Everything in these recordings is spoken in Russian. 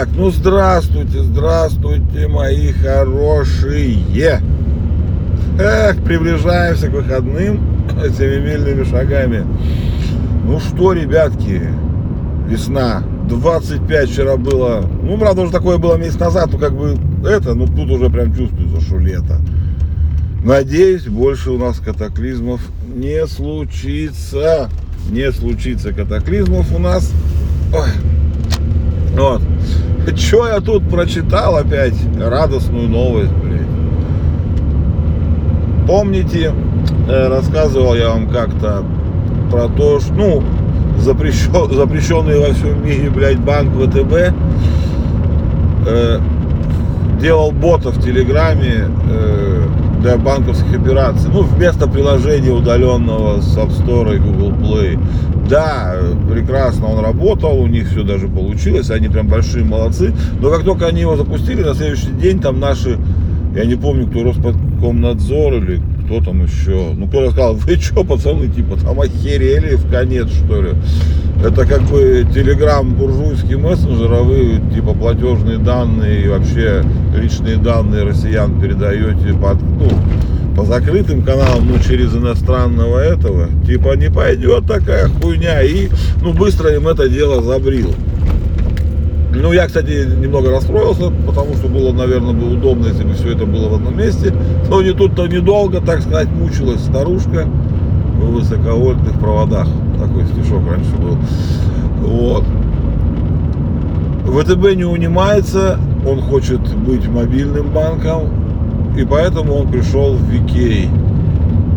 Так, ну здравствуйте, здравствуйте, мои хорошие. Эх, приближаемся к выходным семимильными шагами. Ну что, ребятки, весна, 25 вчера было, ну, правда, уже такое было месяц назад, ну, как бы, это, ну, тут уже прям чувствуется, что лето. Надеюсь, больше у нас катаклизмов не случится. Не случится катаклизмов у нас. Ой. Вот. Че я тут прочитал опять? Радостную новость, блин. Помните, э, рассказывал я вам как-то про то, что, ну, запрещен, запрещенный во всем мире, блядь, банк ВТБ э, делал бота в Телеграме э, для банковских операций. Ну, вместо приложения удаленного с App Store и Google Play. Да, прекрасно он работал, у них все даже получилось, они прям большие молодцы. Но как только они его запустили, на следующий день там наши, я не помню, кто Роскомнадзор или кто там еще, ну кто сказал, вы что, пацаны, типа, там охерели в конец, что ли. Это как бы телеграм буржуйский мессенджер, а вы типа платежные данные и вообще личные данные россиян передаете под, ну, по закрытым каналам, ну, через иностранного этого, типа, не пойдет такая хуйня, и, ну, быстро им это дело забрил. Ну, я, кстати, немного расстроился, потому что было, наверное, бы удобно, если бы все это было в одном месте. Но не тут-то недолго, так сказать, мучилась старушка в высоковольтных проводах. Такой стишок раньше был. Вот. ВТБ не унимается, он хочет быть мобильным банком, и поэтому он пришел в Викей.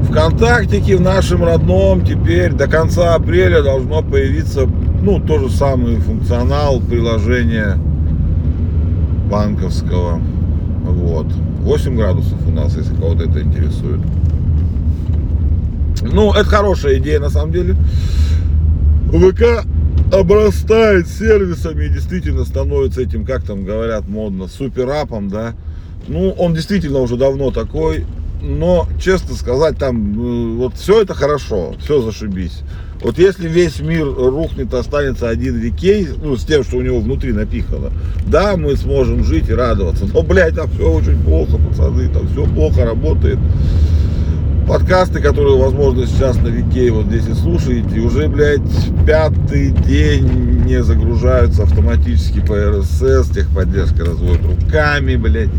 Вконтактике в нашем родном теперь до конца апреля должно появиться ну, то же самый функционал приложения банковского. Вот. 8 градусов у нас, если кого-то это интересует. Ну, это хорошая идея на самом деле. ВК обрастает сервисами и действительно становится этим, как там говорят модно, суперапом, да. Ну, он действительно уже давно такой, но, честно сказать, там, э, вот все это хорошо, все зашибись. Вот если весь мир рухнет, останется один Викей, ну, с тем, что у него внутри напихано, да, мы сможем жить и радоваться. Но, блядь, там все очень плохо, пацаны, там все плохо работает. Подкасты, которые, возможно, сейчас на Викей вот здесь и слушаете, уже, блядь, пятый день не загружаются автоматически по РСС, техподдержка разводит руками, блядь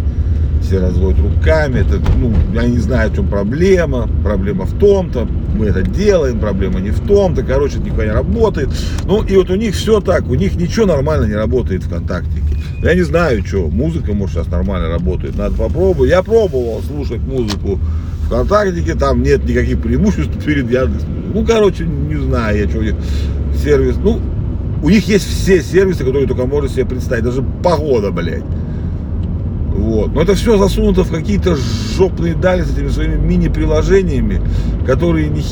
все разводят руками, это, ну, я не знаю, в чем проблема, проблема в том-то, мы это делаем, проблема не в том-то, короче, это никуда не работает. Ну, и вот у них все так, у них ничего нормально не работает ВКонтакте. Я не знаю, что, музыка, может, сейчас нормально работает, надо попробовать. Я пробовал слушать музыку ВКонтакте, там нет никаких преимуществ перед Яндекс. Ну, короче, не знаю я, что у них сервис, ну, у них есть все сервисы, которые только можно себе представить, даже погода, блядь. Вот. Но это все засунуто в какие-то жопные дали с этими своими мини-приложениями, которые не,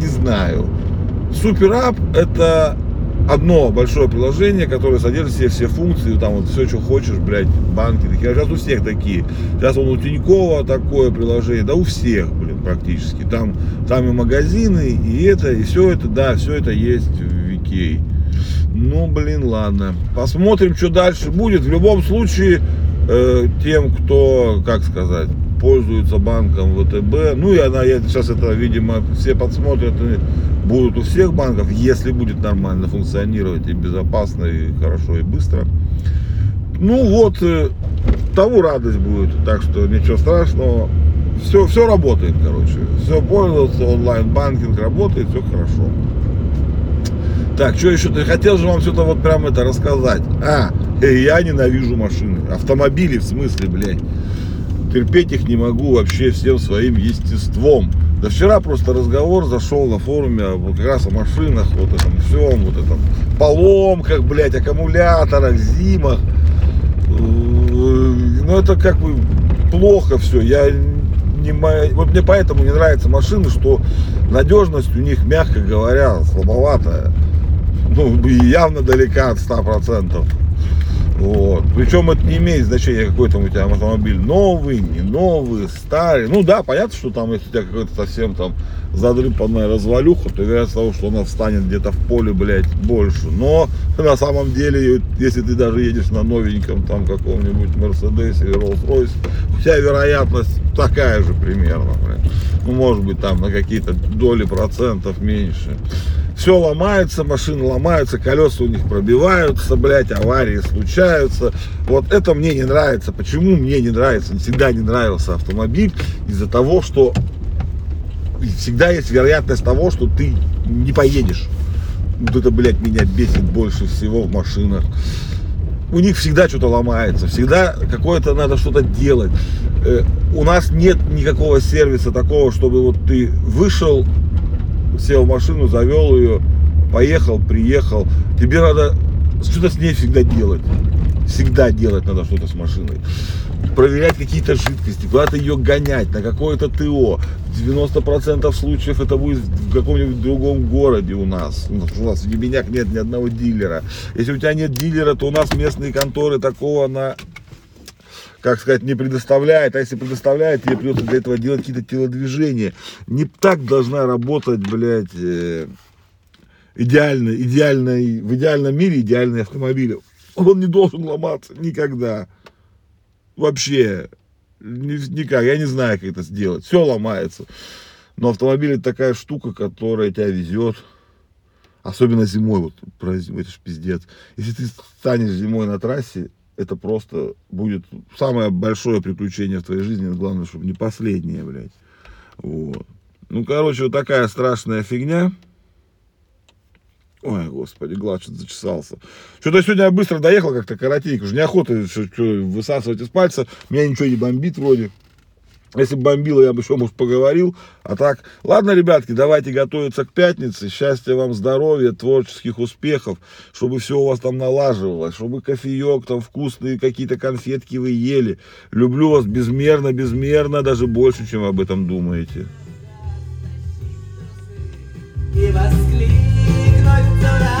не знаю. Суперап это одно большое приложение, которое содержит все, все функции, там вот все, что хочешь, блядь, банки такие. Сейчас у всех такие. Сейчас он у Тинькова такое приложение, да у всех, блин, практически. Там, там и магазины, и это, и все это, да, все это есть в Викей. Ну, блин, ладно. Посмотрим, что дальше будет. В любом случае, э, тем, кто, как сказать, пользуется банком ВТБ, ну, и она, я, сейчас это, видимо, все подсмотрят, и будут у всех банков, если будет нормально функционировать и безопасно, и хорошо, и быстро. Ну, вот, э, тому радость будет, так что ничего страшного. Все, все работает, короче. Все пользоваться, онлайн-банкинг работает, все хорошо. Так, что еще? Ты хотел же вам что-то вот прям это рассказать. А, э, я ненавижу машины. Автомобили в смысле, блядь. Терпеть их не могу вообще всем своим естеством. Да вчера просто разговор зашел на форуме вот как раз о машинах, вот этом всем, вот этом поломках, блядь, аккумуляторах, зимах. Ну это как бы плохо все. Я не вот мне поэтому не нравятся машины, что надежность у них, мягко говоря, слабоватая ну, явно далека от 100%. Вот. Причем это не имеет значения, какой там у тебя автомобиль. Новый, не новый, старый. Ну да, понятно, что там, если у тебя какой-то совсем там задрыпанная развалюха, то вероятность того, что она встанет где-то в поле, блядь, больше. Но на самом деле, если ты даже едешь на новеньком там каком-нибудь Мерседесе или Роллс-Ройсе, у тебя вероятность такая же примерно, блядь. Ну, может быть, там на какие-то доли процентов меньше все ломается, машины ломаются, колеса у них пробиваются, блядь, аварии случаются. Вот это мне не нравится. Почему мне не нравится? Всегда не нравился автомобиль из-за того, что всегда есть вероятность того, что ты не поедешь. Вот это, блядь, меня бесит больше всего в машинах. У них всегда что-то ломается, всегда какое-то надо что-то делать. Э, у нас нет никакого сервиса такого, чтобы вот ты вышел, сел в машину, завел ее, поехал, приехал. Тебе надо что-то с ней всегда делать. Всегда делать надо что-то с машиной. Проверять какие-то жидкости, куда-то ее гонять, на какое-то ТО. 90% случаев это будет в каком-нибудь другом городе у нас. У нас в Ебеняк нет ни одного дилера. Если у тебя нет дилера, то у нас местные конторы такого на как сказать, не предоставляет, а если предоставляет, тебе придется для этого делать какие-то телодвижения. Не так должна работать, блядь, э, идеально, идеально, в идеальном мире идеальный автомобиль. Он не должен ломаться никогда. Вообще. Никак. Я не знаю, как это сделать. Все ломается. Но автомобиль это такая штука, которая тебя везет. Особенно зимой, вот про зиму, это ж пиздец. Если ты станешь зимой на трассе, это просто будет самое большое приключение в твоей жизни. Главное, чтобы не последнее, блядь. Вот. Ну, короче, вот такая страшная фигня. Ой, господи, глаз зачесался. Что-то сегодня я быстро доехал как-то коротенько. Уже неохота что, что, высасывать из пальца. Меня ничего не бомбит вроде. Если бы бомбило, я бы еще, может, поговорил. А так, ладно, ребятки, давайте готовиться к пятнице. Счастья вам, здоровья, творческих успехов, чтобы все у вас там налаживалось, чтобы кофеек, там вкусные какие-то конфетки вы ели. Люблю вас безмерно, безмерно, даже больше, чем вы об этом думаете. И восклик sola.